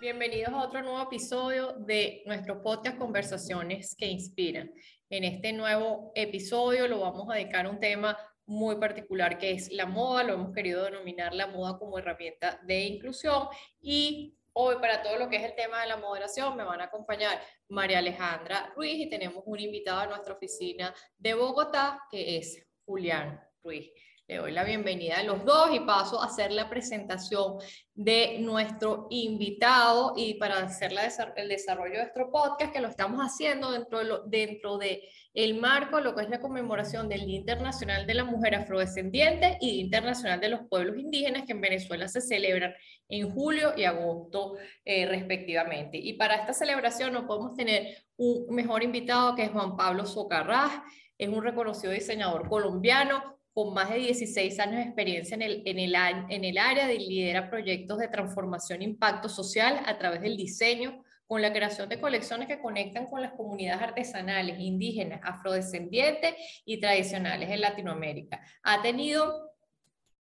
Bienvenidos a otro nuevo episodio de nuestro podcast Conversaciones que Inspiran. En este nuevo episodio lo vamos a dedicar a un tema muy particular que es la moda, lo hemos querido denominar la moda como herramienta de inclusión y hoy para todo lo que es el tema de la moderación me van a acompañar María Alejandra Ruiz y tenemos un invitado a nuestra oficina de Bogotá que es Julián Ruiz. Le doy la bienvenida a los dos y paso a hacer la presentación de nuestro invitado y para hacer el desarrollo de nuestro podcast que lo estamos haciendo dentro de, dentro de el marco, lo que es la conmemoración del Día Internacional de la Mujer Afrodescendiente y Día Internacional de los Pueblos Indígenas que en Venezuela se celebran en julio y agosto eh, respectivamente. Y para esta celebración no podemos tener un mejor invitado que es Juan Pablo Socarrás, es un reconocido diseñador colombiano, con más de 16 años de experiencia en el, área de lidera proyectos de transformación e impacto social a través del diseño, con la creación de colecciones que conectan con las comunidades artesanales, indígenas, afrodescendientes y tradicionales en Latinoamérica. Ha tenido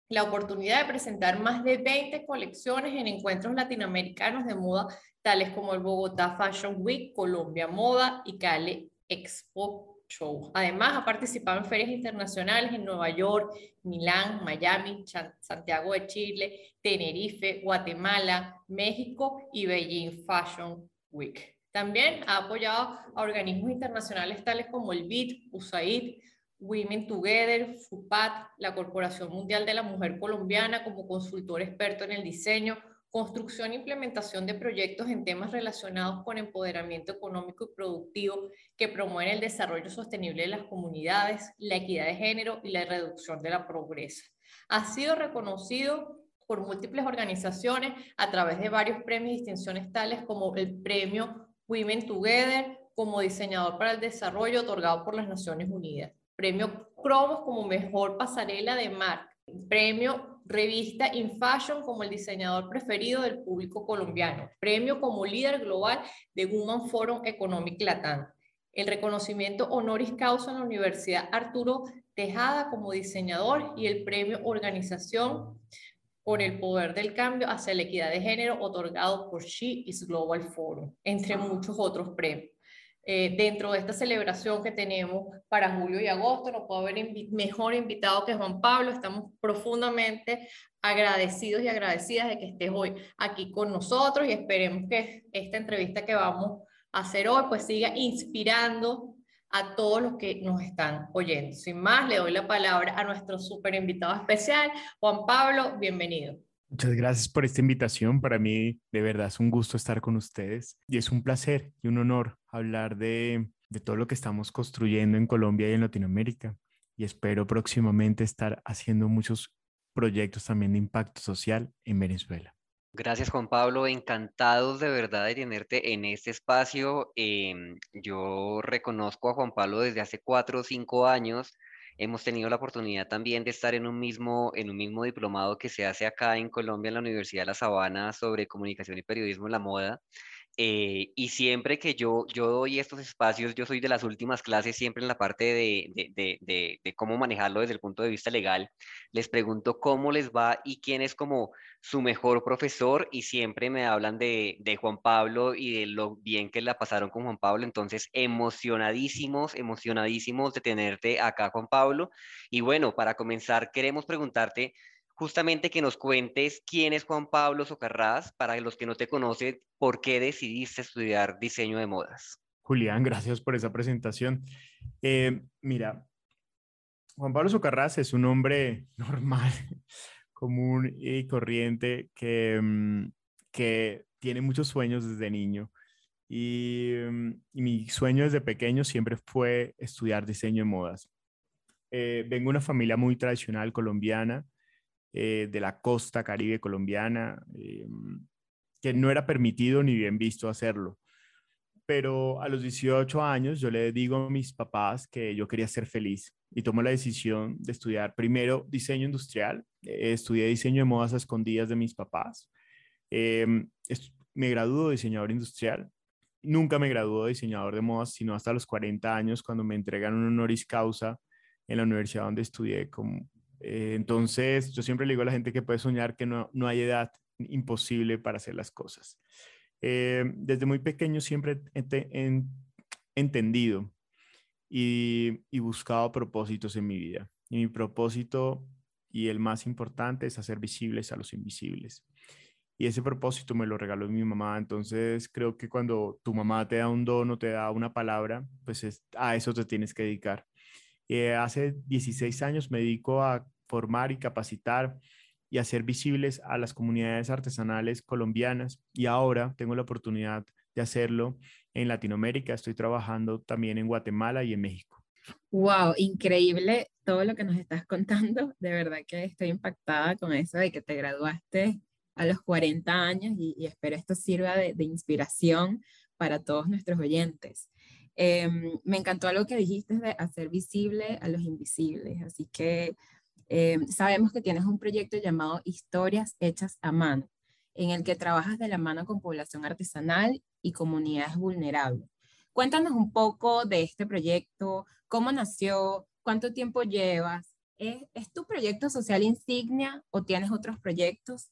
la oportunidad de presentar más de 20 colecciones en encuentros latinoamericanos de moda, tales como el Bogotá Fashion Week, Colombia Moda y Cali Expo Además, ha participado en ferias internacionales en Nueva York, Milán, Miami, Santiago de Chile, Tenerife, Guatemala, México y Beijing Fashion Week. También ha apoyado a organismos internacionales tales como el BID, USAID, Women Together, FUPAT, la Corporación Mundial de la Mujer Colombiana como consultor experto en el diseño, construcción e implementación de proyectos en temas relacionados con empoderamiento económico y productivo que promueven el desarrollo sostenible de las comunidades, la equidad de género y la reducción de la pobreza. Ha sido reconocido por múltiples organizaciones a través de varios premios y distinciones tales como el premio Women Together como diseñador para el desarrollo otorgado por las Naciones Unidas, premio Cromos como mejor pasarela de marca, premio revista In Fashion como el diseñador preferido del público colombiano, premio como líder global de Woman Forum Economic Latam, el reconocimiento honoris causa en la Universidad Arturo Tejada como diseñador y el premio Organización con el poder del cambio hacia la equidad de género otorgado por She is Global Forum, entre muchos otros premios. Eh, dentro de esta celebración que tenemos para julio y agosto. No puedo haber mejor invitado que Juan Pablo. Estamos profundamente agradecidos y agradecidas de que estés hoy aquí con nosotros y esperemos que esta entrevista que vamos a hacer hoy pues siga inspirando a todos los que nos están oyendo. Sin más, le doy la palabra a nuestro súper invitado especial, Juan Pablo, bienvenido. Muchas gracias por esta invitación. Para mí, de verdad, es un gusto estar con ustedes y es un placer y un honor hablar de, todo lo que estamos construyendo en Colombia y en Latinoamérica. Y espero próximamente estar haciendo muchos proyectos también de impacto social en Venezuela. Gracias Juan Pablo, encantados de verdad de tenerte en este espacio. Em, yo reconozco a Juan Pablo desde hace cuatro o cinco años Hemos tenido la oportunidad también de estar en un mismo, en un mismo diplomado que se hace acá en Colombia, en la Universidad de La Sabana, sobre comunicación y periodismo en la moda. Eh, y siempre que yo, yo doy estos espacios, yo soy de las últimas clases, siempre en la parte de, de, de, de, cómo manejarlo desde el punto de vista legal, les pregunto cómo les va y quién es como su mejor profesor y siempre me hablan de, Juan Pablo y de lo bien que la pasaron con Juan Pablo. Entonces, emocionadísimos, emocionadísimos de tenerte acá, Juan Pablo. Y bueno, para comenzar, queremos preguntarte justamente que nos cuentes quién es Juan Pablo Socarrás, para los que no te conocen, por qué decidiste estudiar diseño de modas. Julián, gracias por esa presentación. Eh, mira, Juan Pablo Socarrás es un hombre normal, común y corriente que, mm, que tiene muchos sueños desde niño. Y, mm, y, mi sueño desde pequeño siempre fue estudiar diseño de modas. Eh, vengo de una familia muy tradicional colombiana, eh, de la costa caribe colombiana, eh, que no era permitido ni bien visto hacerlo. Pero a los 18 años yo le digo a mis papás que yo quería ser feliz y tomo la decisión de estudiar primero diseño industrial. Eh, estudié diseño de modas a escondidas de mis papás. me graduó diseñador industrial. Nunca me graduó diseñador de modas, sino hasta los 40 años, cuando me entregan un honoris causa en la universidad donde estudié con, Eh, entonces, yo siempre le digo a la gente que puede soñar que no, no hay edad imposible para hacer las cosas. Eh, desde muy pequeño siempre he, entendido y, y, buscado propósitos en mi vida. Y mi propósito y el más importante es hacer visibles a los invisibles. Y ese propósito me lo regaló mi mamá. Entonces creo que cuando tu mamá te da un don o te da una palabra, pues a eso te tienes que dedicar. Eh, hace 16 años me dedico a formar y capacitar y hacer visibles a las comunidades artesanales colombianas y ahora tengo la oportunidad de hacerlo en Latinoamérica. Estoy trabajando también en Guatemala y en México. Wow, increíble todo lo que nos estás contando. De verdad que estoy impactada con eso de que te graduaste a los 40 años y, espero esto sirva de, inspiración para todos nuestros oyentes. Em, me encantó algo que dijiste de hacer visible a los invisibles, así que em, sabemos que tienes un proyecto llamado Historias Hechas a Mano, en el que trabajas de la mano con población artesanal y comunidades vulnerables. Cuéntanos un poco de este proyecto, cómo nació, cuánto tiempo llevas, ¿Es, ¿Es, tu proyecto social insignia o tienes otros proyectos?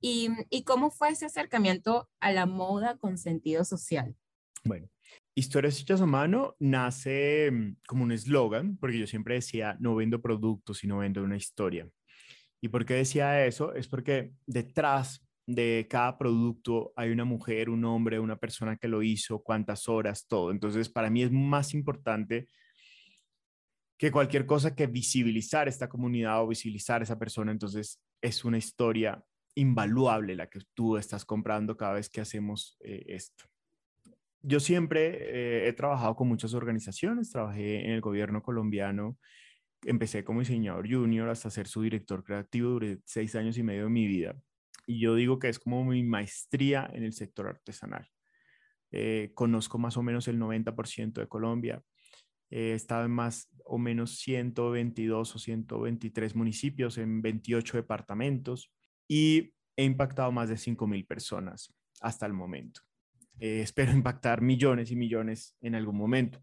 ¿Y, ¿Y, cómo fue ese acercamiento a la moda con sentido social? Bueno, Historias hechas a mano nace mm, como un eslogan, porque yo siempre decía, no vendo productos, sino vendo una historia. ¿Y por qué decía eso? Es porque detrás de cada producto hay una mujer, un hombre, una persona que lo hizo, cuántas horas, todo. Entonces, para mí es más importante que cualquier cosa que visibilizar esta comunidad o visibilizar esa persona. Entonces, es una historia invaluable la que tú estás comprando cada vez que hacemos eh, esto. Yo siempre eh, he trabajado con muchas organizaciones, trabajé en el gobierno colombiano, empecé como diseñador junior hasta ser su director creativo, durante seis años y medio de mi vida. Y yo digo que es como mi maestría en el sector artesanal. Eh, conozco más o menos el 90% de Colombia. he estado en más o menos 122 o 123 municipios en 28 departamentos y he impactado más de 5.000 personas hasta el momento. Eh, espero impactar millones y millones en algún momento.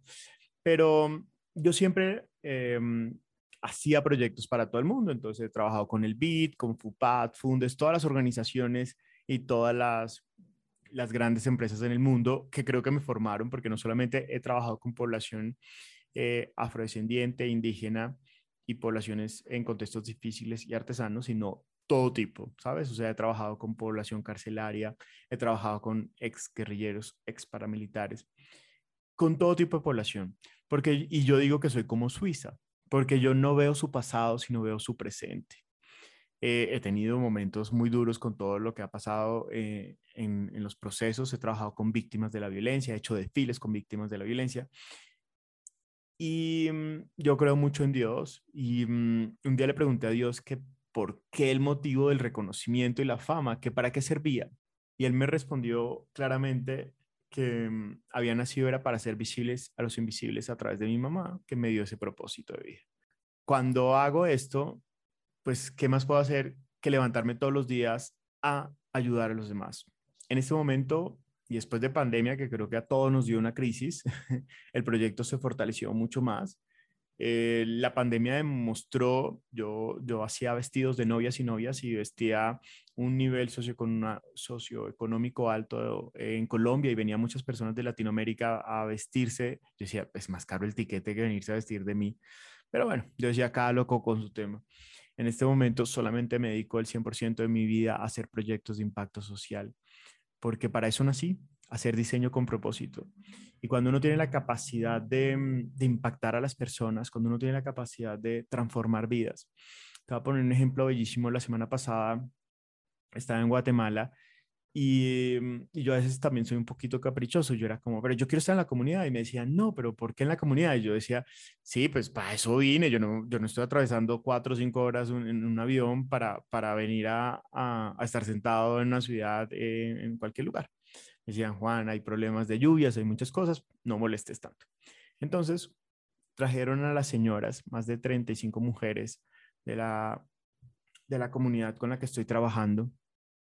Pero yo siempre em, hacía proyectos para todo el mundo, entonces he trabajado con el BIT, con FUPAT, Fundes, todas las organizaciones y todas las, las grandes empresas en el mundo que creo que me formaron, porque no solamente he trabajado con población eh, afrodescendiente, indígena y poblaciones en contextos difíciles y artesanos, sino todo tipo, ¿sabes? O sea, he trabajado con población carcelaria, he trabajado con ex guerrilleros, ex paramilitares, con todo tipo de población. Porque, y yo digo que soy como Suiza, porque yo no veo su pasado, sino veo su presente. Eh, he tenido momentos muy duros con todo lo que ha pasado eh, en, en, los procesos. He trabajado con víctimas de la violencia, he hecho desfiles con víctimas de la violencia. Y mm, yo creo mucho en Dios. Y mm, un día le pregunté a Dios que por qué el motivo del reconocimiento y la fama, que para qué servía. Y él me respondió claramente que mm, había nacido era para ser visibles a los invisibles a través de mi mamá, que me dio ese propósito de vida. Cuando hago esto, pues, ¿qué más puedo hacer que levantarme todos los días a ayudar a los demás? En este momento, y después de pandemia, que creo que a todos nos dio una crisis, el proyecto se fortaleció mucho más eh, la pandemia demostró, yo, yo hacía vestidos de novias y novias y vestía un nivel socioeconómico alto en Colombia y venían muchas personas de Latinoamérica a vestirse. Yo decía, es más caro el tiquete que venirse a vestir de mí. Pero bueno, yo decía, cada loco con su tema. En este momento solamente me dedico el 100% de mi vida a hacer proyectos de impacto social, porque para eso nací, hacer diseño con propósito. Y cuando uno tiene la capacidad de, mm, de, impactar a las personas, cuando uno tiene la capacidad de transformar vidas. Te voy a poner un ejemplo bellísimo. La semana pasada estaba en Guatemala y, mm, yo a veces también soy un poquito caprichoso. Yo era como, pero yo quiero estar en la comunidad. Y me decían, no, pero ¿por qué en la comunidad? Y yo decía, sí, pues para eso vine. Yo no, yo no estoy atravesando cuatro o cinco horas en un avión para, para venir a, a, a estar sentado en una ciudad, eh, en cualquier lugar decían, Juan, hay problemas de lluvias, hay muchas cosas, no molestes tanto. Entonces, trajeron a las señoras, más de 35 mujeres de la, de la comunidad con la que estoy trabajando,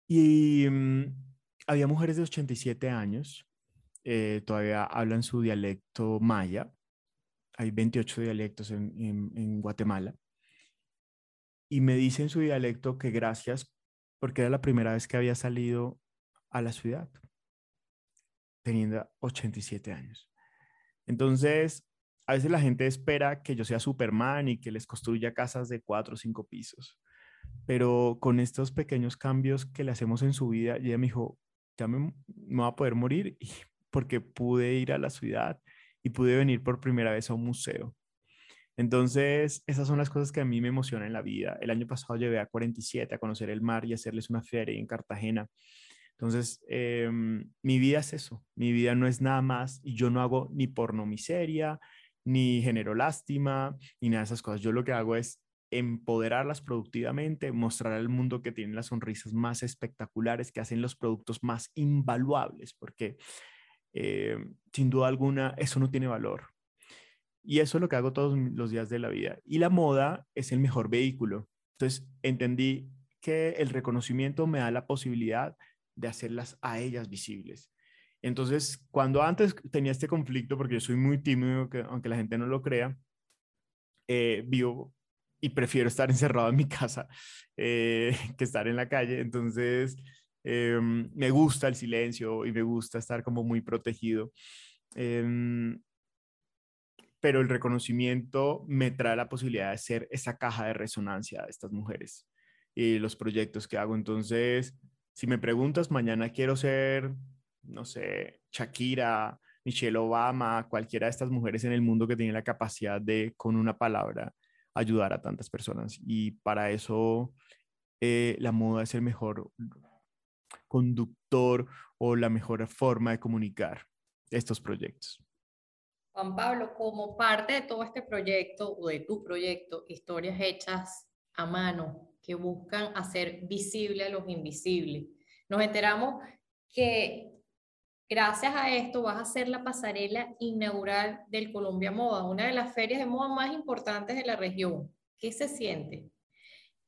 y mm, había mujeres de 87 años, eh, todavía hablan su dialecto maya, hay 28 dialectos en, en, en Guatemala, y me dice en su dialecto que gracias porque era la primera vez que había salido a la ciudad, teniendo 87 años. Entonces, a veces la gente espera que yo sea Superman y que les construya casas de cuatro o cinco pisos, pero con estos pequeños cambios que le hacemos en su vida, ella me dijo, ya me, voy a poder morir porque pude ir a la ciudad y pude venir por primera vez a un museo. Entonces, esas son las cosas que a mí me emocionan en la vida. El año pasado llevé a 47 a conocer el mar y hacerles una feria en Cartagena. Entonces, em, mi vida es eso. Mi vida no es nada más y yo no hago ni porno miseria, ni genero lástima, ni nada de esas cosas. Yo lo que hago es empoderarlas productivamente, mostrar al mundo que tienen las sonrisas más espectaculares, que hacen los productos más invaluables, porque em, sin duda alguna eso no tiene valor. Y eso es lo que hago todos los días de la vida. Y la moda es el mejor vehículo. Entonces entendí que el reconocimiento me da la posibilidad de hacerlas a ellas visibles. Entonces, cuando antes tenía este conflicto, porque yo soy muy tímido, que, aunque la gente no lo crea, eh, vivo y prefiero estar encerrado en mi casa eh, que estar en la calle. Entonces, em, me gusta el silencio y me gusta estar como muy protegido. Em, pero el reconocimiento me trae la posibilidad de ser esa caja de resonancia de estas mujeres y los proyectos que hago. Entonces, si me preguntas, mañana quiero ser, no sé, Shakira, Michelle Obama, cualquiera de estas mujeres en el mundo que tiene la capacidad de, con una palabra, ayudar a tantas personas. Y para eso eh, la moda es el mejor conductor o la mejor forma de comunicar estos proyectos. Juan Pablo, como parte de todo este proyecto o de tu proyecto, historias hechas a mano que buscan hacer visible a los invisibles, nos enteramos que gracias a esto vas a ser la pasarela inaugural del Colombia Moda, una de las ferias de moda más importantes de la región. ¿Qué se siente?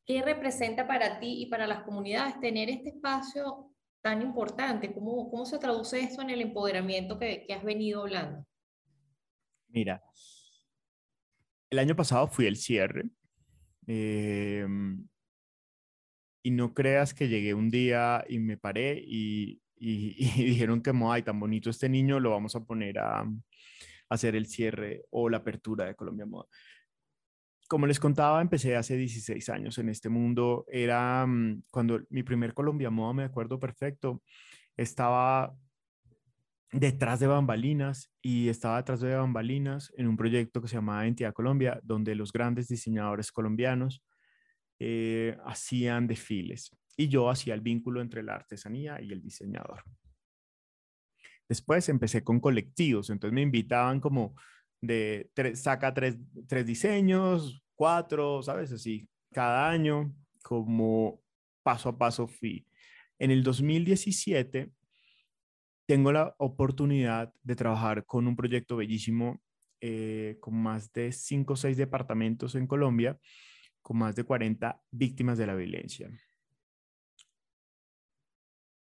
¿Qué representa para ti y para las comunidades tener este espacio tan importante? ¿Cómo, cómo se traduce esto en el empoderamiento que, que has venido hablando? Mira, el año pasado fui el cierre. Em, y no creas que llegué un día y me paré y, dijeron que, ay, tan bonito este niño, lo vamos a poner a, hacer el cierre o la apertura de Colombia Moda. Como les contaba, empecé hace 16 años en este mundo. Era mm, cuando mi primer Colombia Moda, me acuerdo perfecto, estaba detrás de bambalinas y estaba detrás de bambalinas en un proyecto que se llamaba Entidad Colombia, donde los grandes diseñadores colombianos eh, hacían desfiles y yo hacía el vínculo entre la artesanía y el diseñador. Después empecé con colectivos, entonces me invitaban como de saca tres, tres diseños, cuatro, ¿sabes? Así, cada año, como paso a paso fui. En el 2017 tengo la oportunidad de trabajar con un proyecto bellísimo eh, con más de cinco o seis departamentos en Colombia, con más de 40 víctimas de la violencia.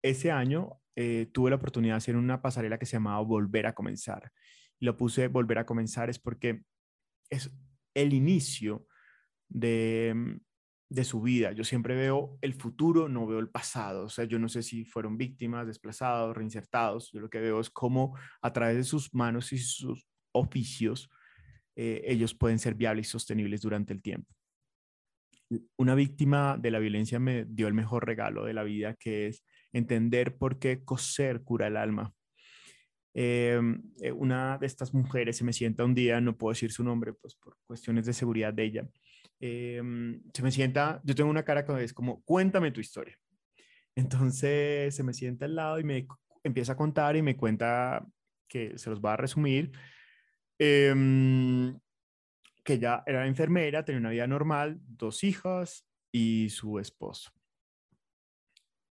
Ese año eh, tuve la oportunidad de hacer una pasarela que se llamaba Volver a Comenzar. Lo puse Volver a Comenzar es porque es el inicio de, de su vida. Yo siempre veo el futuro, no veo el pasado. O sea, yo no sé si fueron víctimas, desplazados, reinsertados. Yo lo que veo es cómo a través de sus manos y sus oficios eh, ellos pueden ser viables y sostenibles durante el tiempo. Una víctima de la violencia me dio el mejor regalo de la vida, que es entender por qué coser cura el alma. Em, eh, una de estas mujeres se me sienta un día, no puedo decir su nombre, pues por cuestiones de seguridad de ella, Em, se me sienta, yo tengo una cara que es como, cuéntame tu historia. Entonces se me sienta al lado y me empieza a contar y me cuenta que se los va a resumir, em, que ella era enfermera, tenía una vida normal, dos hijas y su esposo.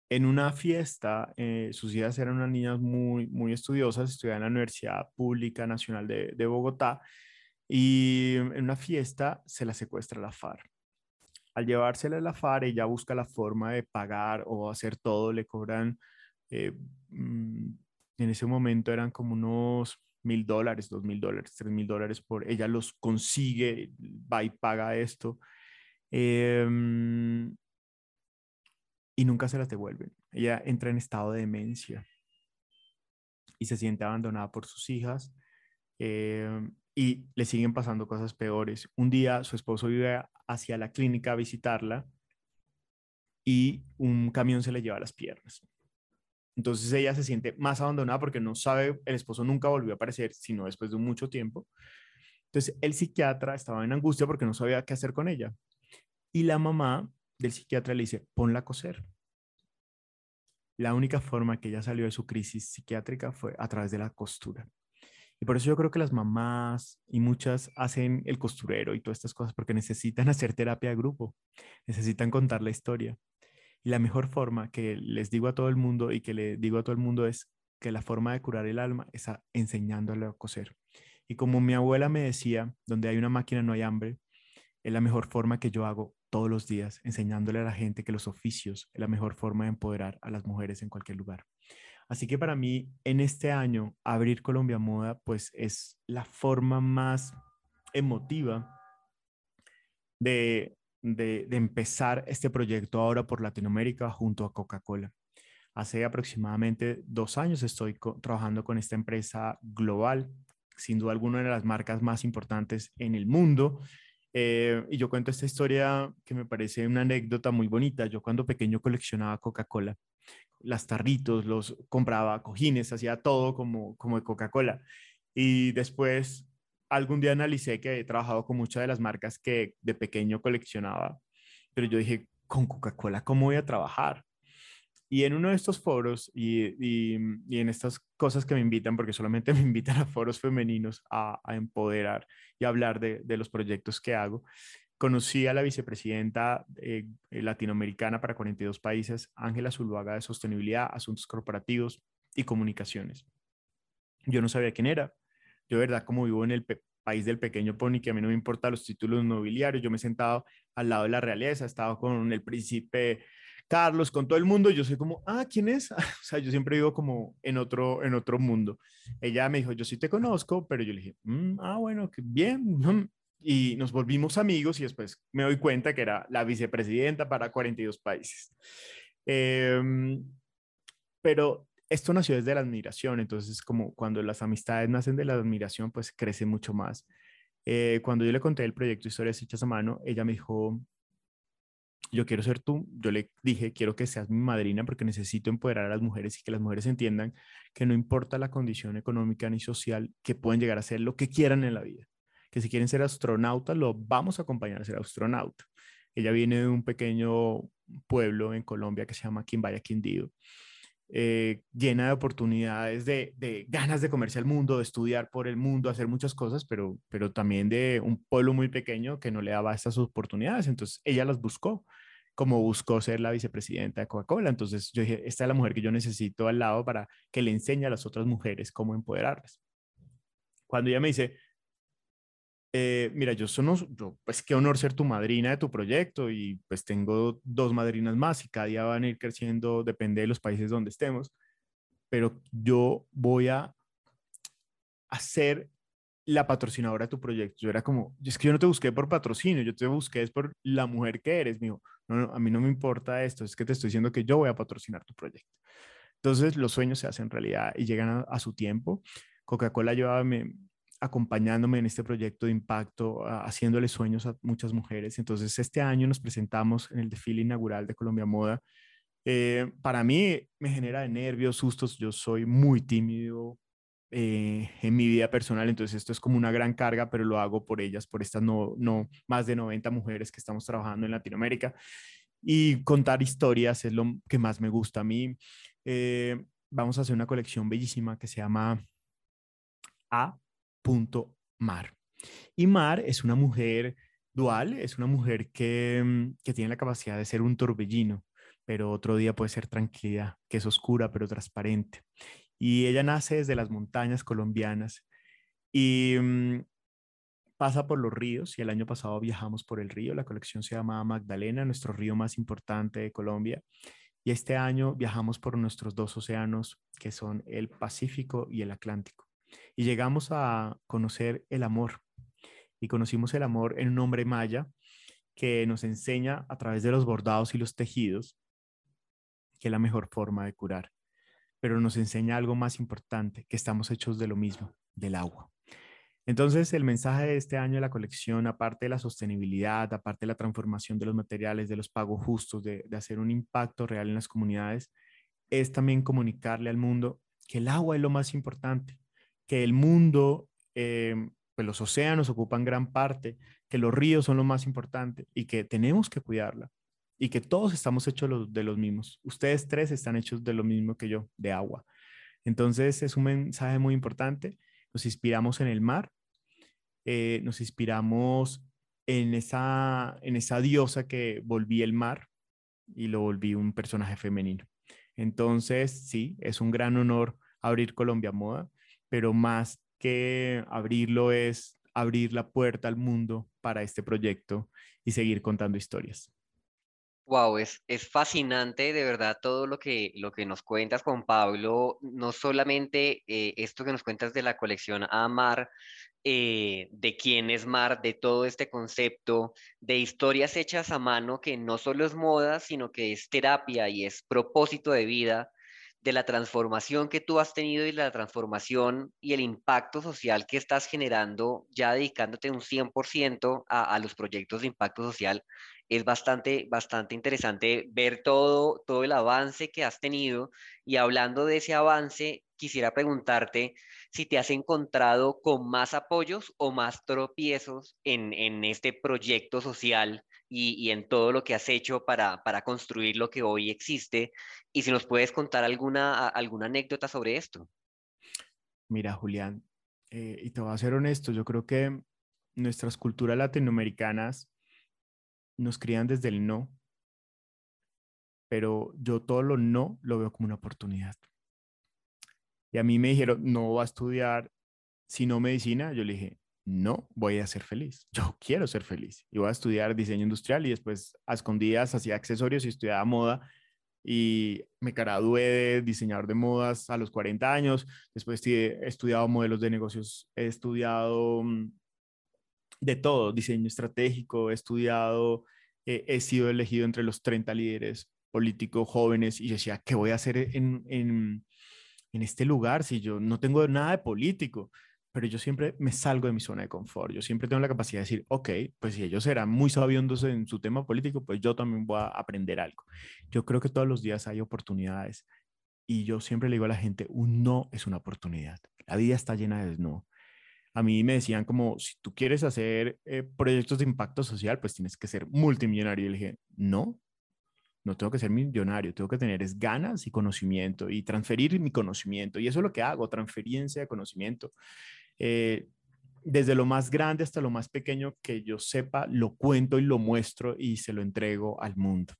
En una fiesta, eh, sus hijas eran unas niñas muy, muy estudiosas, estudiaban en la Universidad Pública Nacional de, de Bogotá y en una fiesta se la secuestra la FARC. Al llevársela a la FARC, ella busca la forma de pagar o hacer todo, le cobran, eh, mm, en ese momento eran como unos mil dólares, dos mil dólares, tres mil dólares por, ella los consigue, va y paga esto. Em, y nunca se las devuelven. Ella entra en estado de demencia y se siente abandonada por sus hijas em, y le siguen pasando cosas peores. Un día su esposo iba hacia la clínica a visitarla y un camión se le lleva las piernas. Entonces ella se siente más abandonada porque no sabe, el esposo nunca volvió a aparecer, sino después de mucho tiempo. Entonces el psiquiatra estaba en angustia porque no sabía qué hacer con ella. Y la mamá del psiquiatra le dice, ponla a coser. La única forma que ella salió de su crisis psiquiátrica fue a través de la costura. Y por eso yo creo que las mamás y muchas hacen el costurero y todas estas cosas porque necesitan hacer terapia de grupo, necesitan contar la historia. Y la mejor forma que les digo a todo el mundo y que le digo a todo el mundo es que la forma de curar el alma es enseñándole a coser. Y como mi abuela me decía, donde hay una máquina no hay hambre, es la mejor forma que yo hago todos los días, enseñándole a la gente que los oficios es la mejor forma de empoderar a las mujeres en cualquier lugar. Así que para mí, en este año, abrir Colombia Moda, pues es la forma más emotiva de, de, empezar este proyecto ahora por Latinoamérica junto a Coca-Cola. Hace aproximadamente dos años estoy trabajando con esta empresa global, sin duda alguna de las marcas más importantes en el mundo. Eh, y yo cuento esta historia que me parece una anécdota muy bonita. Yo cuando pequeño coleccionaba Coca-Cola, las tarritos, los compraba cojines, hacía todo como, como de Coca-Cola. Y después algún día analicé que he trabajado con muchas de las marcas que de pequeño coleccionaba, pero yo dije, con Coca-Cola, ¿cómo voy a trabajar? Y en uno de estos foros y, en estas cosas que me invitan, porque solamente me invitan a foros femeninos a, a empoderar y hablar de, los proyectos que hago, conocí a la vicepresidenta eh, latinoamericana para 42 países, Ángela Zuluaga de Sostenibilidad, Asuntos Corporativos y Comunicaciones. Yo no sabía quién era, yo, verdad, como vivo en el país del pequeño pony, que a mí no me importan los títulos nobiliarios, yo me he sentado al lado de la realeza, he estado con el príncipe Carlos, con todo el mundo, yo soy como, ah, ¿quién es? o sea, yo siempre vivo como en otro, en otro mundo. Ella me dijo, yo sí te conozco, pero yo le dije, mm, ah, bueno, qué bien. Y nos volvimos amigos y después me doy cuenta que era la vicepresidenta para 42 países. Em, pero esto nació desde la admiración, entonces como cuando las amistades nacen de la admiración, pues crece mucho más. Eh, cuando yo le conté el proyecto Historias Hechas a Mano, ella me dijo, yo quiero ser tú, yo le dije, quiero que seas mi madrina porque necesito empoderar a las mujeres y que las mujeres entiendan que no importa la condición económica ni social, que pueden llegar a ser lo que quieran en la vida, que si quieren ser astronauta, lo vamos a acompañar a ser astronauta. Ella viene de un pequeño pueblo en Colombia que se llama Quimbaya Quindío eh, llena de oportunidades, de, ganas de comerse al mundo, de estudiar por el mundo, hacer muchas cosas, pero, pero también de un pueblo muy pequeño que no le daba estas oportunidades. Entonces ella las buscó, como buscó ser la vicepresidenta de Coca-Cola. Entonces yo dije, esta es la mujer que yo necesito al lado para que le enseñe a las otras mujeres cómo empoderarlas. Cuando ella me dice, eh, mira, yo, sono, yo, pues qué honor ser tu madrina de tu proyecto y pues tengo dos madrinas más y cada día van a ir creciendo, depende de los países donde estemos, pero yo voy a hacer la patrocinadora de tu proyecto. Yo era como, es que yo no te busqué por patrocinio, yo te busqué es por la mujer que eres. mío no, a mí no me importa esto, es que te estoy diciendo que yo voy a patrocinar tu proyecto. Entonces los sueños se hacen realidad y llegan a, a su tiempo. Coca-Cola llevaba, me, acompañándome en este proyecto de impacto, haciéndole sueños a muchas mujeres. Entonces, este año nos presentamos en el desfile inaugural de Colombia Moda. Eh, para mí me genera nervios, sustos. Yo soy muy tímido eh, en mi vida personal, entonces esto es como una gran carga, pero lo hago por ellas, por estas no, no más de 90 mujeres que estamos trabajando en Latinoamérica. Y contar historias es lo que más me gusta a mí. Eh, vamos a hacer una colección bellísima que se llama A Mar. Y Mar es una mujer dual, es una mujer que, mm, que tiene la capacidad de ser un torbellino, pero otro día puede ser tranquilidad, que es oscura pero transparente. Y ella nace desde las montañas colombianas y mm, pasa por los ríos y el año pasado viajamos por el río, la colección se llama Magdalena, nuestro río más importante de Colombia. Y este año viajamos por nuestros dos océanos, que son el Pacífico y el Atlántico y llegamos a conocer el amor. Y conocimos el amor en un hombre maya que nos enseña a través de los bordados y los tejidos que es la mejor forma de curar, pero nos enseña algo más importante, que estamos hechos de lo mismo, del agua. Entonces, el mensaje de este año de la colección, aparte de la sostenibilidad, aparte de la transformación de los materiales, de los pagos justos, de, hacer un impacto real en las comunidades, es también comunicarle al mundo que el agua es lo más importante, que el mundo, eh, los océanos ocupan gran parte, que los ríos son lo más importante y que tenemos que cuidarla y que todos estamos hechos de los mismos. Ustedes tres están hechos de lo mismo que yo, de agua. Entonces es un mensaje muy importante. Nos inspiramos en el mar eh, nos inspiramos en esa, en esa diosa que volví el mar y lo volví un personaje femenino. Entonces, sí, es un gran honor abrir Colombia Moda, pero más que abrirlo es abrir la puerta al mundo para este proyecto y seguir contando historias. Wow, es, es fascinante de verdad todo lo que, lo que nos cuentas, Juan Pablo. No solamente eh, esto que nos cuentas de la colección Amar, eh, de quién es Mar, de todo este concepto, de historias hechas a mano que no solo es moda, sino que es terapia y es propósito de vida, de la transformación que tú has tenido y la transformación y el impacto social que estás generando, ya dedicándote un 100% a, a los proyectos de impacto social es bastante, bastante interesante ver todo, todo el avance que has tenido. Y hablando de ese avance, quisiera preguntarte si te has encontrado con más apoyos o más tropiezos en, en este proyecto social y, en todo lo que has hecho para, para construir lo que hoy existe. Y si nos puedes contar alguna, alguna anécdota sobre esto. Mira, Julián, eh, y te voy a ser honesto, yo creo que nuestras culturas latinoamericanas nos crían desde el no, pero yo todo lo no lo veo como una oportunidad. Y a mí me dijeron, no va a estudiar sino medicina. Yo le dije, no, voy a ser feliz. Yo quiero ser feliz. Y voy a estudiar diseño industrial y después a escondidas hacía accesorios y estudiaba moda. Y me gradué de diseñador de modas a los 40 años. Después he estudiado modelos de negocios, he estudiado mm, de todo, diseño estratégico, he estudiado, eh, he sido elegido entre los 30 líderes políticos jóvenes y yo decía, ¿qué voy a hacer en, en, en este lugar si yo no tengo nada de político? Pero yo siempre me salgo de mi zona de confort. Yo siempre tengo la capacidad de decir, ok, pues si ellos eran muy sabiondos en su tema político, pues yo también voy a aprender algo. Yo creo que todos los días hay oportunidades y yo siempre le digo a la gente, un no es una oportunidad. La vida está llena de no a mí me decían como, si tú quieres hacer eh, proyectos de impacto social, pues tienes que ser multimillonario. Y le dije, no, no tengo que ser millonario, tengo que tener es ganas y conocimiento y transferir mi conocimiento. Y eso es lo que hago, transferencia de conocimiento. Eh, desde lo más grande hasta lo más pequeño que yo sepa, lo cuento y lo muestro y se lo entrego al mundo.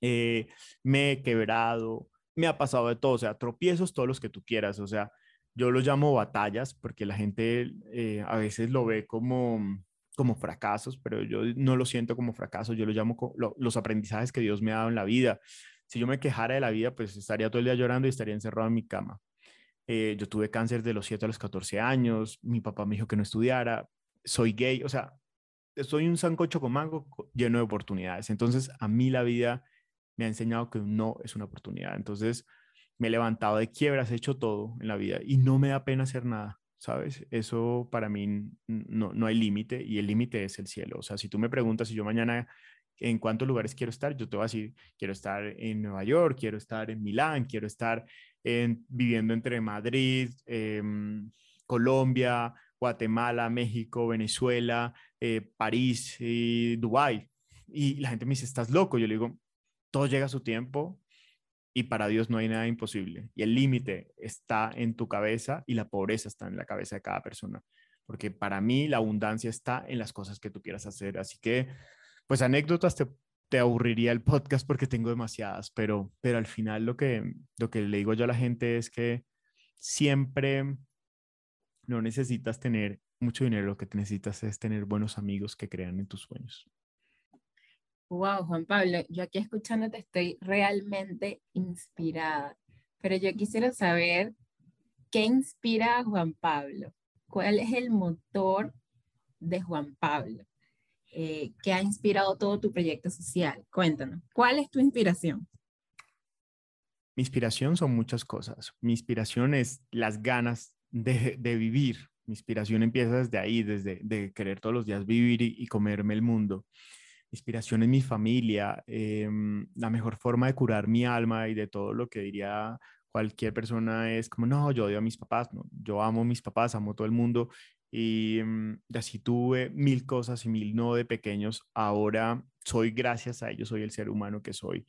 Eh, me he quebrado, me ha pasado de todo, o sea, tropiezos todos los que tú quieras, o sea, yo lo llamo batallas porque la gente eh, a veces lo ve como, como fracasos, pero yo no lo siento como fracasos, yo lo llamo los aprendizajes que Dios me ha dado en la vida. Si yo me quejara de la vida, pues estaría todo el día llorando y estaría encerrado en mi cama. Eh, yo tuve cáncer de los 7 a los 14 años, mi papá me dijo que no estudiara, soy gay, o sea, soy un sancocho con mango lleno de oportunidades. Entonces, a mí la vida me ha enseñado que no es una oportunidad. Entonces, me he levantado de quiebras, he hecho todo en la vida y no me da pena hacer nada, ¿sabes? Eso para mí no, no hay límite y el límite es el cielo. O sea, si tú me preguntas si yo mañana en cuántos lugares quiero estar, yo te voy a decir, quiero estar en Nueva York, quiero estar en Milán, quiero estar en, viviendo entre Madrid, em, Colombia, Guatemala, México, Venezuela, eh, París y Dubái. Y la gente me dice, estás loco. Yo le digo, todo llega a su tiempo, y para Dios no hay nada imposible. Y el límite está en tu cabeza y la pobreza está en la cabeza de cada persona. Porque para mí la abundancia está en las cosas que tú quieras hacer. Así que, pues anécdotas te, te aburriría el podcast porque tengo demasiadas, pero, pero al final lo que, lo que le digo yo a la gente es que siempre no necesitas tener mucho dinero, lo que necesitas es tener buenos amigos que crean en tus sueños. Wow, Juan Pablo, yo aquí escuchándote estoy realmente inspirada, pero yo quisiera saber qué inspira a Juan Pablo, cuál es el motor de Juan Pablo. Eh, que ha inspirado todo tu proyecto social. Cuéntanos, ¿cuál es tu inspiración? Mi inspiración son muchas cosas. Mi inspiración es las ganas de, vivir. Mi inspiración empieza desde ahí, desde de querer todos los días vivir y, comerme el mundo. Mi inspiración es mi familia, em, la mejor forma de curar mi alma y de todo lo que diría cualquier persona es como, no, yo odio a mis papás, no, yo amo a mis papás, amo a todo el mundo y mm, así tuve mil cosas y mil no de pequeños, ahora soy gracias a ellos, soy el ser humano que soy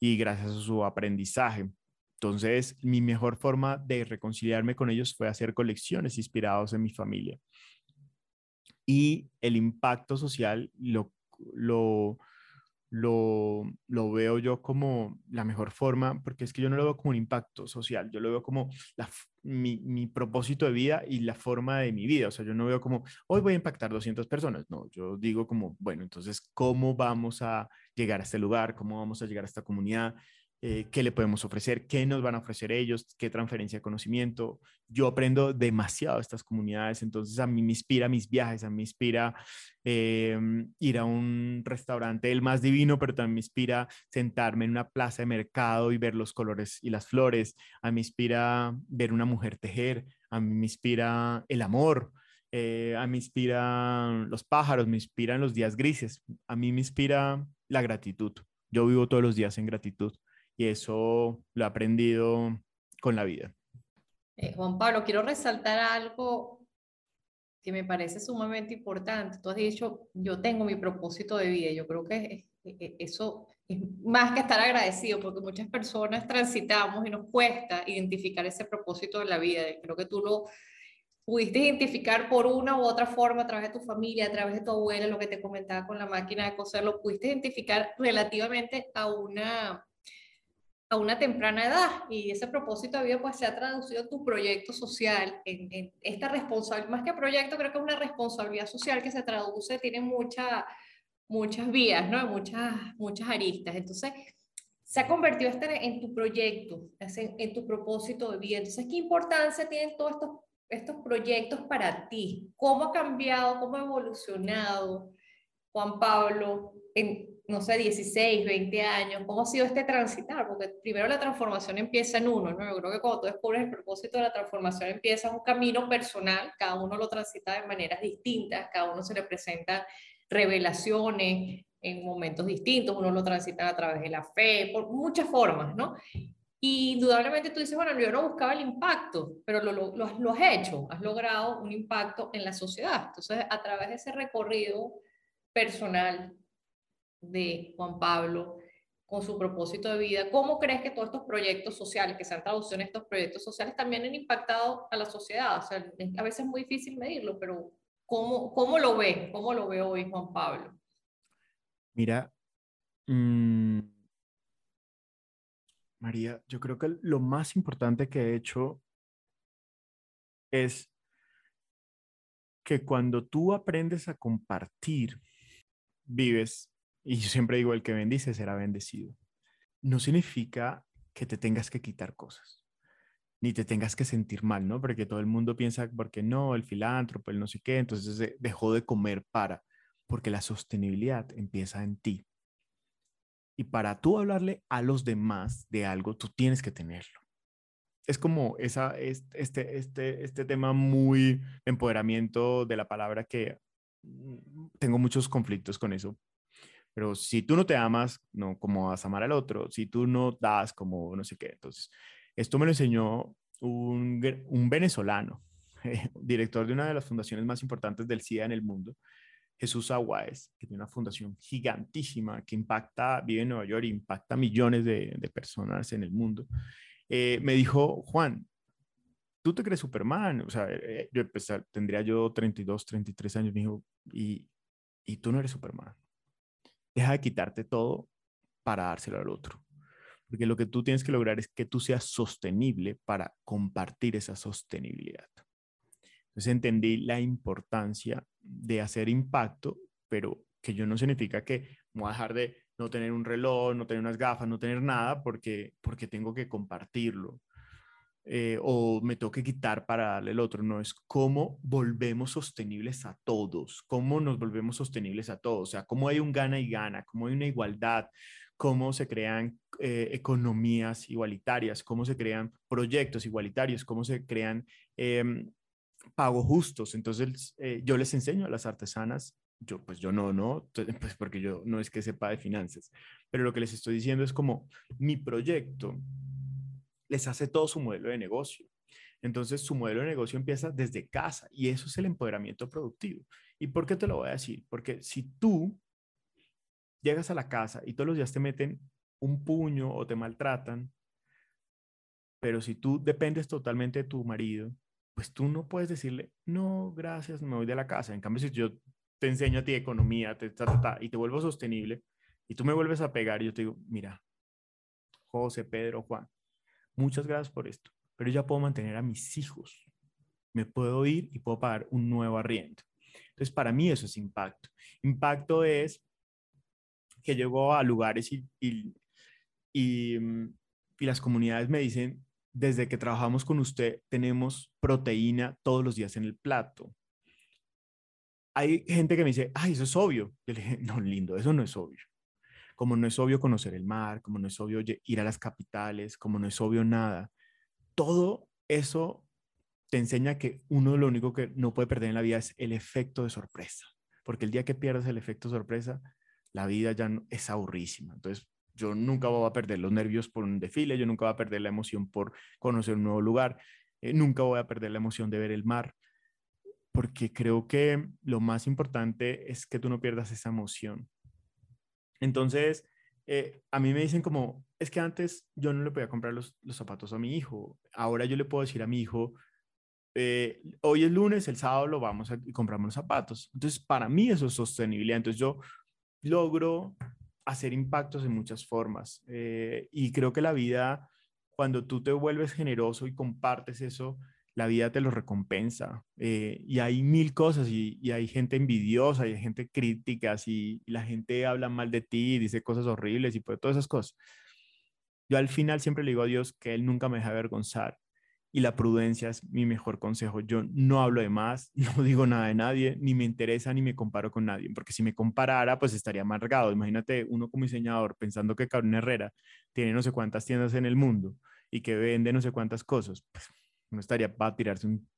y gracias a su aprendizaje. Entonces, mi mejor forma de reconciliarme con ellos fue hacer colecciones inspirados en mi familia. Y el impacto social lo, lo, lo, lo, veo yo como la mejor forma, porque es que yo no lo veo como un impacto social, yo lo veo como la, mi, mi, propósito de vida y la forma de mi vida. O sea, yo no veo como, hoy voy a impactar 200 personas. No, yo digo como, bueno, entonces, ¿cómo vamos a llegar a este lugar? ¿Cómo vamos a llegar a esta comunidad? Eh, qué le podemos ofrecer, qué nos van a ofrecer ellos, qué transferencia de conocimiento. Yo aprendo demasiado de estas comunidades, entonces a mí me inspira mis viajes, a mí me inspira em, ir a un restaurante el más divino, pero también me inspira sentarme en una plaza de mercado y ver los colores y las flores, a mí me inspira ver una mujer tejer, a mí me inspira el amor. Eh, a mí me inspiran los pájaros, me inspiran los días grises, a mí me inspira la gratitud. Yo vivo todos los días en gratitud y eso lo he aprendido con la vida. Eh, Juan Pablo, quiero resaltar algo que me parece sumamente importante. Tú has dicho, yo tengo mi propósito de vida. Yo creo que eso es más que estar agradecido, porque muchas personas transitamos y nos cuesta identificar ese propósito de la vida. Creo que tú lo pudiste identificar por una u otra forma a través de tu familia, a través de tu abuela, lo que te comentaba con la máquina de coser, lo pudiste identificar relativamente a una a una temprana edad y ese propósito de vida pues se ha traducido en tu proyecto social, en, esta responsabilidad, más que proyecto creo que es una responsabilidad social que se traduce, tiene mucha, muchas vías, ¿no? muchas, muchas aristas. Entonces, se ha convertido este en tu proyecto, en, tu propósito de vida. Entonces, ¿qué importancia tienen todos estos, estos proyectos para ti? ¿Cómo ha cambiado, cómo ha evolucionado Juan Pablo en no sé, 16, 20 años, ¿cómo ha sido este transitar? Porque primero la transformación empieza en uno, ¿no? Yo creo que cuando tú descubres el propósito de la transformación empieza un camino personal, cada uno lo transita de maneras distintas, cada uno se le presenta revelaciones en momentos distintos, uno lo transita a través de la fe, por muchas formas, ¿no? Y indudablemente tú dices, bueno, yo no buscaba el impacto, pero lo, lo, lo has hecho, has logrado un impacto en la sociedad. Entonces, a través de ese recorrido personal, de Juan Pablo con su propósito de vida. ¿Cómo crees que todos estos proyectos sociales, que se han traducido en estos proyectos sociales, también han impactado a la sociedad? O sea, a veces es muy difícil medirlo, pero ¿cómo, cómo lo ve? ¿Cómo lo ve hoy Juan Pablo? Mira, mm, María, yo creo que lo más importante que he hecho es que cuando tú aprendes a compartir, vives y yo siempre digo, el que bendice será bendecido. No significa que te tengas que quitar cosas, ni te tengas que sentir mal, ¿no? Porque todo el mundo piensa, porque no, el filántropo, el no sé qué, entonces dejó de comer para, porque la sostenibilidad empieza en ti. Y para tú hablarle a los demás de algo, tú tienes que tenerlo. Es como esa, este, este, este tema muy empoderamiento de la palabra que mm, tengo muchos conflictos con eso, pero si tú no te amas, no, ¿cómo vas a amar al otro? Si tú no das, como no sé qué. Entonces, esto me lo enseñó un, un venezolano, director de una de las fundaciones más importantes del SIDA en el mundo, Jesús Aguáez, que tiene una fundación gigantísima que impacta, vive en Nueva York, impacta millones de, de personas en el mundo. Eh, me dijo, Juan, tú te crees Superman, o sea, eh, yo empecé, tendría yo 32, 33 años, me dijo, y, y tú no eres Superman. Deja de quitarte todo para dárselo al otro. Porque lo que tú tienes que lograr es que tú seas sostenible para compartir esa sostenibilidad. Entonces entendí la importancia de hacer impacto, pero que yo no significa que voy a dejar de no tener un reloj, no tener unas gafas, no tener nada porque, porque tengo que compartirlo. Eh, o me tengo que quitar para darle el otro, no, es cómo volvemos sostenibles a todos, cómo nos volvemos sostenibles a todos, o sea, cómo hay un gana y gana, cómo hay una igualdad, cómo se crean eh, economías igualitarias, cómo se crean proyectos igualitarios, cómo se crean em, pagos justos. Entonces, eh, yo les enseño a las artesanas, yo pues yo no, no, pues porque yo no es que sepa de finanzas, pero lo que les estoy diciendo es como mi proyecto les hace todo su modelo de negocio. Entonces, su modelo de negocio empieza desde casa y eso es el empoderamiento productivo. ¿Y por qué te lo voy a decir? Porque si tú llegas a la casa y todos los días te meten un puño o te maltratan, pero si tú dependes totalmente de tu marido, pues tú no puedes decirle, no, gracias, me voy de la casa. En cambio, si yo te enseño a ti economía te, y te vuelvo sostenible y tú me vuelves a pegar y yo te digo, mira, José, Pedro, Juan, muchas gracias por esto, pero ya puedo mantener a mis hijos, me puedo ir y puedo pagar un nuevo arriendo. Entonces, para mí eso es impacto. Impacto es que llego a lugares y, y, y, las comunidades me dicen, desde que trabajamos con usted, tenemos proteína todos los días en el plato. Hay gente que me dice, ay, eso es obvio. Yo le dije, no, lindo, eso no es obvio como no es obvio conocer el mar, como no es obvio ir a las capitales, como no es obvio nada. Todo eso te enseña que uno lo único que no puede perder en la vida es el efecto de sorpresa, porque el día que pierdes el efecto de sorpresa, la vida ya es aburrísima. Entonces, yo nunca voy a perder los nervios por un desfile, yo nunca voy a perder la emoción por conocer un nuevo lugar, eh, nunca voy a perder la emoción de ver el mar, porque creo que lo más importante es que tú no pierdas esa emoción. Entonces, eh, a mí me dicen como, es que antes yo no le podía comprar los, zapatos a mi hijo, ahora yo le puedo decir a mi hijo, eh, hoy es lunes, el sábado lo vamos a y los zapatos. Entonces, para mí eso es sostenibilidad. Entonces, yo logro hacer impactos en muchas formas. Eh, y creo que la vida, cuando tú te vuelves generoso y compartes eso, la vida te lo recompensa. Eh, y hay mil cosas y, hay gente envidiosa y hay gente crítica y, la gente habla mal de ti y dice cosas horribles y pues todas esas cosas. Yo al final siempre le digo a Dios que Él nunca me deja avergonzar y la prudencia es mi mejor consejo. Yo no hablo de más, no digo nada de nadie, ni me interesa ni me comparo con nadie, porque si me comparara, pues estaría amargado. Imagínate uno como diseñador pensando que Carolina Herrera tiene no sé cuántas tiendas en el mundo y que vende no sé cuántas cosas. Pues, no estaría para tirarse un...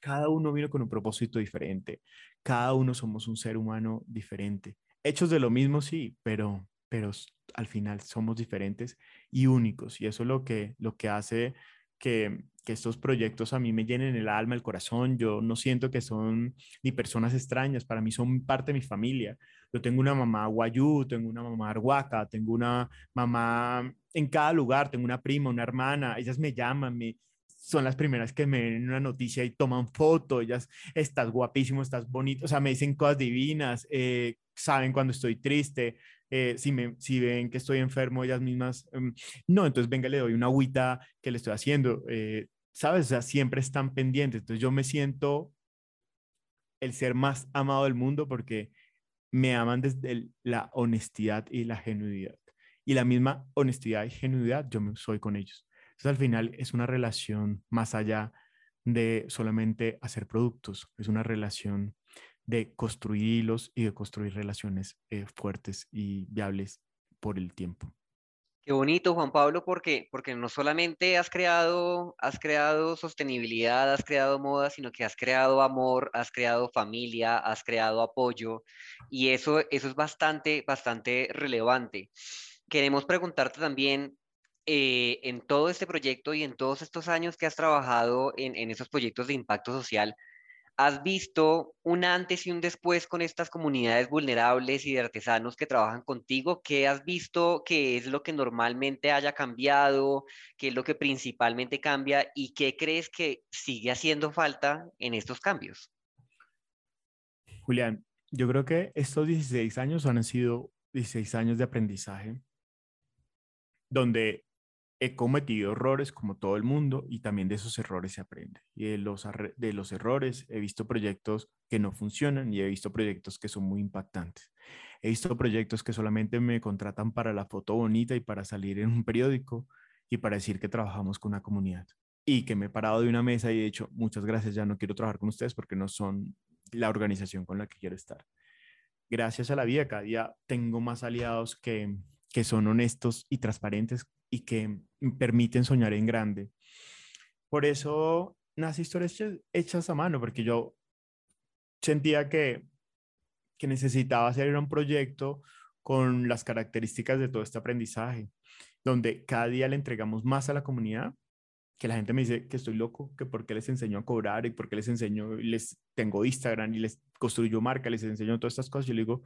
Cada uno vino con un propósito diferente, cada uno somos un ser humano diferente, hechos de lo mismo, sí, pero, pero al final somos diferentes y únicos, y eso es lo que, lo que hace que, que, estos proyectos a mí me llenen el alma, el corazón. Yo no siento que son ni personas extrañas, para mí son parte de mi familia. Yo tengo una mamá guayú, tengo una mamá arhuaca, tengo una mamá en cada lugar, tengo una prima, una hermana, ellas me llaman, me, son las primeras que me ven una noticia y toman foto, ellas, estás guapísimo, estás bonito, o sea, me dicen cosas divinas, eh, saben cuando estoy triste, eh, si, me, si ven que estoy enfermo, ellas mismas, em, no, entonces venga, le doy una agüita que le estoy haciendo, eh, ¿sabes? O sea, siempre están pendientes, entonces yo me siento el ser más amado del mundo porque me aman desde la honestidad y la genuidad y la misma honestidad y genuidad yo soy con ellos. Entonces al final es una relación más allá de solamente hacer productos, es una relación de construir hilos y de construir relaciones eh, fuertes y viables por el tiempo. Qué bonito, Juan Pablo, porque, porque no solamente has creado, has creado sostenibilidad, has creado moda, sino que has creado amor, has creado familia, has creado apoyo, y eso, eso es bastante, bastante relevante queremos preguntarte también, eh, en todo este proyecto y en todos estos años que has trabajado en, en esos proyectos de impacto social, ¿has visto un antes y un después con estas comunidades vulnerables y de artesanos que trabajan contigo? ¿Qué has visto que es lo que normalmente haya cambiado? ¿Qué es lo que principalmente cambia? ¿Y qué crees que sigue haciendo falta en estos cambios? Julián, yo creo que estos 16 años han sido 16 años de aprendizaje donde he cometido errores como todo el mundo y también de esos errores se aprende. Y de los, de los errores he visto proyectos que no funcionan y he visto proyectos que son muy impactantes. He visto proyectos que solamente me contratan para la foto bonita y para salir en un periódico y para decir que trabajamos con una comunidad y que me he parado de una mesa y he dicho, muchas gracias, ya no quiero trabajar con ustedes porque no son la organización con la que quiero estar. Gracias a la vida, cada día tengo más aliados que, que son honestos y transparentes y que permiten soñar en grande. Por eso nace historias hechas a mano, porque yo sentía que, que necesitaba hacer un proyecto con las características de todo este aprendizaje, donde cada día le entregamos más a la comunidad, que la gente me dice que estoy loco, que por qué les enseño a cobrar y por qué les enseño, les tengo Instagram y les construyo marca, les enseño todas estas cosas, yo le digo,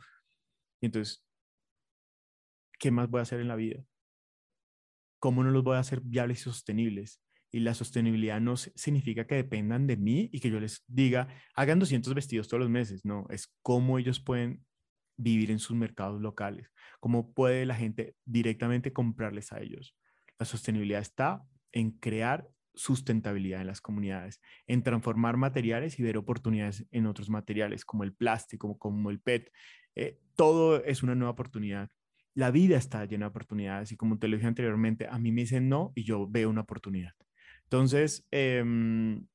y entonces, ¿qué más voy a hacer en la vida? ¿Cómo no los voy a hacer viables y sostenibles? Y la sostenibilidad no significa que dependan de mí y que yo les diga, hagan 200 vestidos todos los meses. No, es cómo ellos pueden vivir en sus mercados locales, cómo puede la gente directamente comprarles a ellos. La sostenibilidad está en crear sustentabilidad en las comunidades, en transformar materiales y ver oportunidades en otros materiales, como el plástico, como el PET. Eh, todo es una nueva oportunidad. La vida está llena de oportunidades y como te lo dije anteriormente, a mí me dicen no y yo veo una oportunidad. Entonces, em,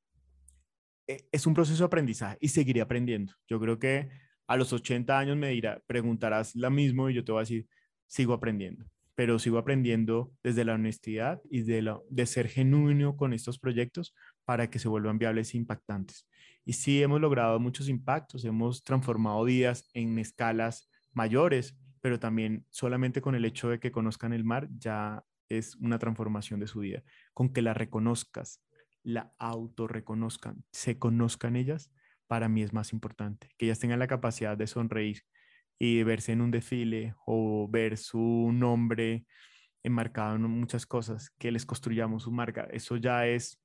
e, es un proceso de aprendizaje y seguiré aprendiendo. Yo creo que a los 80 años me dirá, preguntarás lo mismo y yo te voy a decir, sigo aprendiendo, pero sigo aprendiendo desde la honestidad y de, de ser genuino con estos proyectos para que se vuelvan viables e impactantes. Y sí hemos logrado muchos impactos, hemos transformado vidas en escalas mayores, pero también solamente con el hecho de que conozcan el mar ya es una transformación de su vida. Con que la reconozcas, la autorreconozcan, se conozcan ellas, para mí es más importante. Que ellas tengan la capacidad de sonreír y verse en un desfile o ver su nombre enmarcado en muchas cosas, que les construyamos su marca. Eso ya es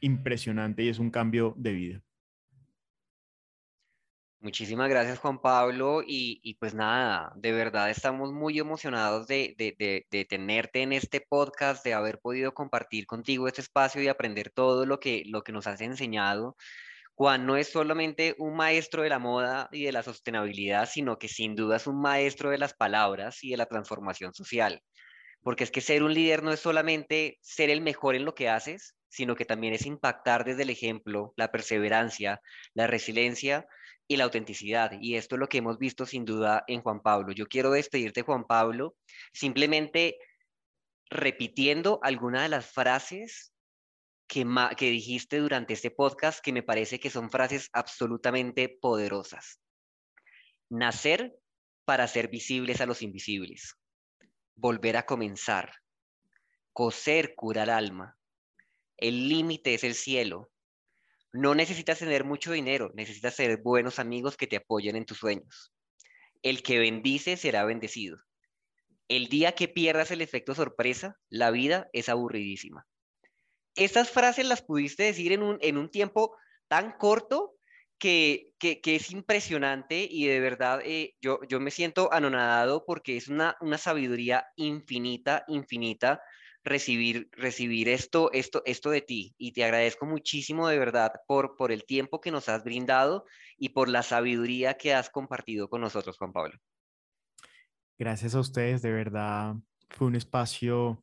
impresionante y es un cambio de vida. Muchísimas gracias Juan Pablo y, pues nada, de verdad estamos muy emocionados de, de, tenerte en este podcast, de haber podido compartir contigo este espacio y aprender todo lo que, lo que nos has enseñado. Juan no es solamente un maestro de la moda y de la sostenibilidad, sino que sin duda es un maestro de las palabras y de la transformación social. Porque es que ser un líder no es solamente ser el mejor en lo que haces, sino que también es impactar desde el ejemplo, la perseverancia, la resiliencia y la autenticidad. Y esto es lo que hemos visto sin duda en Juan Pablo. Yo quiero despedirte, Juan Pablo, simplemente repitiendo algunas de las frases que, que dijiste durante este podcast que me parece que son frases absolutamente poderosas. Nacer para ser visibles a los invisibles. Volver a comenzar. Coser cura el alma. El límite es el cielo. No necesitas tener mucho dinero, necesitas tener buenos amigos que te apoyen en tus sueños. El que bendice será bendecido. El día que pierdas el efecto sorpresa, la vida es aburridísima. Estas frases las pudiste decir en un, en un tiempo tan corto que, que, es impresionante y de verdad eh, yo, yo me siento anonadado porque es una, una sabiduría infinita, infinita recibir, recibir esto, esto, esto de ti. Y te agradezco muchísimo de verdad por, por el tiempo que nos has brindado y por la sabiduría que has compartido con nosotros, Juan Pablo. Gracias a ustedes, de verdad fue un espacio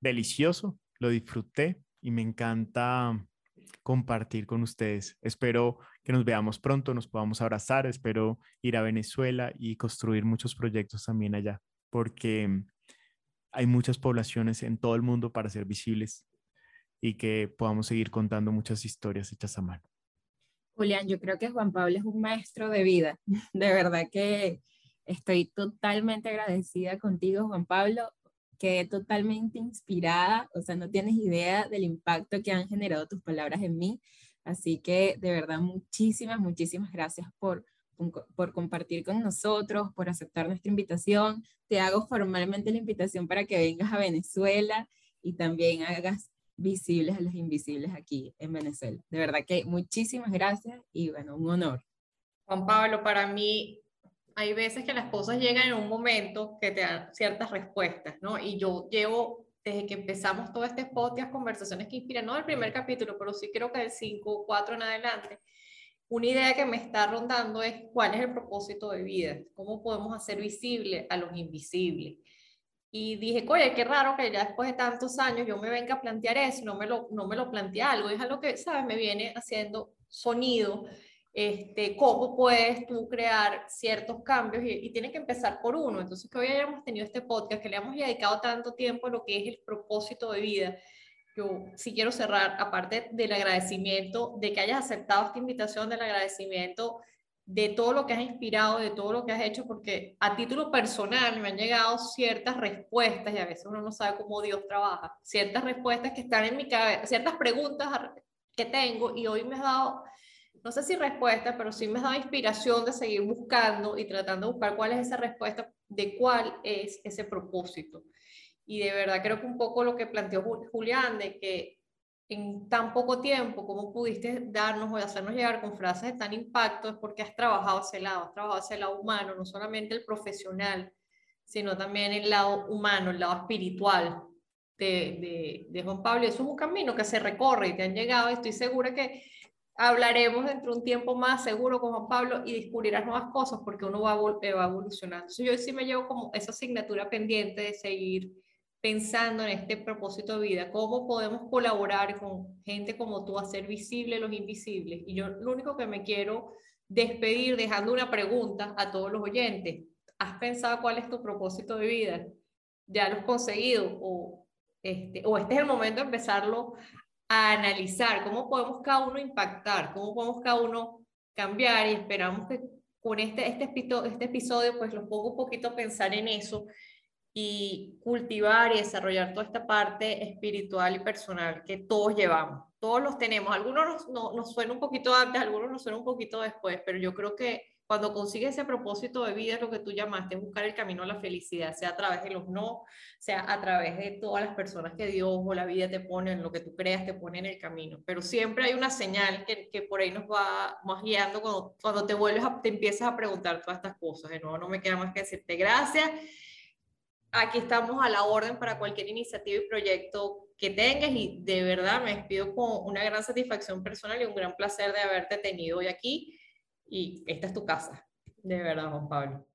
delicioso, lo disfruté y me encanta compartir con ustedes. Espero que nos veamos pronto, nos podamos abrazar, espero ir a Venezuela y construir muchos proyectos también allá, porque hay muchas poblaciones en todo el mundo para ser visibles y que podamos seguir contando muchas historias hechas a mano. Julián, yo creo que Juan Pablo es un maestro de vida. De verdad que estoy totalmente agradecida contigo, Juan Pablo. Quedé totalmente inspirada, o sea, no tienes idea del impacto que han generado tus palabras en mí. Así que de verdad, muchísimas, muchísimas gracias por, por compartir con nosotros, por aceptar nuestra invitación. Te hago formalmente la invitación para que vengas a Venezuela y también hagas visibles a los invisibles aquí en Venezuela. De verdad que muchísimas gracias y bueno, un honor. Juan Pablo, para mí hay veces que las cosas llegan en un momento que te dan ciertas respuestas, ¿no? Y yo llevo, desde que empezamos todo este podcast, conversaciones que inspiran, no el primer capítulo, pero sí creo que del 5 o 4 en adelante, una idea que me está rondando es cuál es el propósito de vida, cómo podemos hacer visible a los invisibles. y dije, oye, qué raro que ya después de tantos años yo me venga a plantear eso, no me lo, no me lo plantea algo, es algo que, ¿sabes? Me viene haciendo sonido, este, cómo puedes tú crear ciertos cambios y, y tiene que empezar por uno. Entonces, que hoy hayamos tenido este podcast, que le hemos dedicado tanto tiempo a lo que es el propósito de vida, yo sí quiero cerrar, aparte del agradecimiento, de que hayas aceptado esta invitación, del agradecimiento de todo lo que has inspirado, de todo lo que has hecho, porque a título personal me han llegado ciertas respuestas, y a veces uno no sabe cómo Dios trabaja, ciertas respuestas que están en mi cabeza, ciertas preguntas que tengo, y hoy me has dado, no sé si respuesta, pero sí me has dado inspiración de seguir buscando y tratando de buscar cuál es esa respuesta, de cuál es ese propósito. Y de verdad creo que un poco lo que planteó Julián, de que en tan poco tiempo, cómo pudiste darnos o hacernos llegar con frases de tan impacto, es porque has trabajado ese lado, has trabajado ese lado humano, no solamente el profesional, sino también el lado humano, el lado espiritual de, de, Juan Pablo. eso es un camino que se recorre y te han llegado, estoy segura que hablaremos dentro de un tiempo más seguro con Juan Pablo y descubrirás nuevas cosas porque uno va, va evolucionando. Entonces yo sí me llevo como esa asignatura pendiente de seguir pensando en este propósito de vida, cómo podemos colaborar con gente como tú, hacer visible los invisibles. Y yo lo único que me quiero despedir dejando una pregunta a todos los oyentes. ¿Has pensado cuál es tu propósito de vida? ¿Ya lo has conseguido? ¿O este, o este es el momento de empezarlo a analizar? ¿Cómo podemos cada uno impactar? ¿Cómo podemos cada uno cambiar? Y esperamos que con este, este, este episodio pues los pongo un poquito a pensar en eso y cultivar y desarrollar toda esta parte espiritual y personal que todos llevamos. Todos los tenemos. Algunos nos, nos, suena un poquito antes, algunos nos suena un poquito después, pero yo creo que cuando consigues ese propósito de vida, lo que tú llamaste, buscar el camino a la felicidad, sea a través de los no, sea a través de todas las personas que Dios o la vida te pone, en lo que tú creas, te pone en el camino. Pero siempre hay una señal que, que por ahí nos va más guiando cuando, cuando te vuelves, a, te empiezas a preguntar todas estas cosas. De nuevo, no me queda más que decirte gracias aquí estamos a la orden para cualquier iniciativa y proyecto que tengas y de verdad me despido con una gran satisfacción personal y un gran placer de haberte tenido hoy aquí y esta es tu casa, de verdad, Juan Pablo.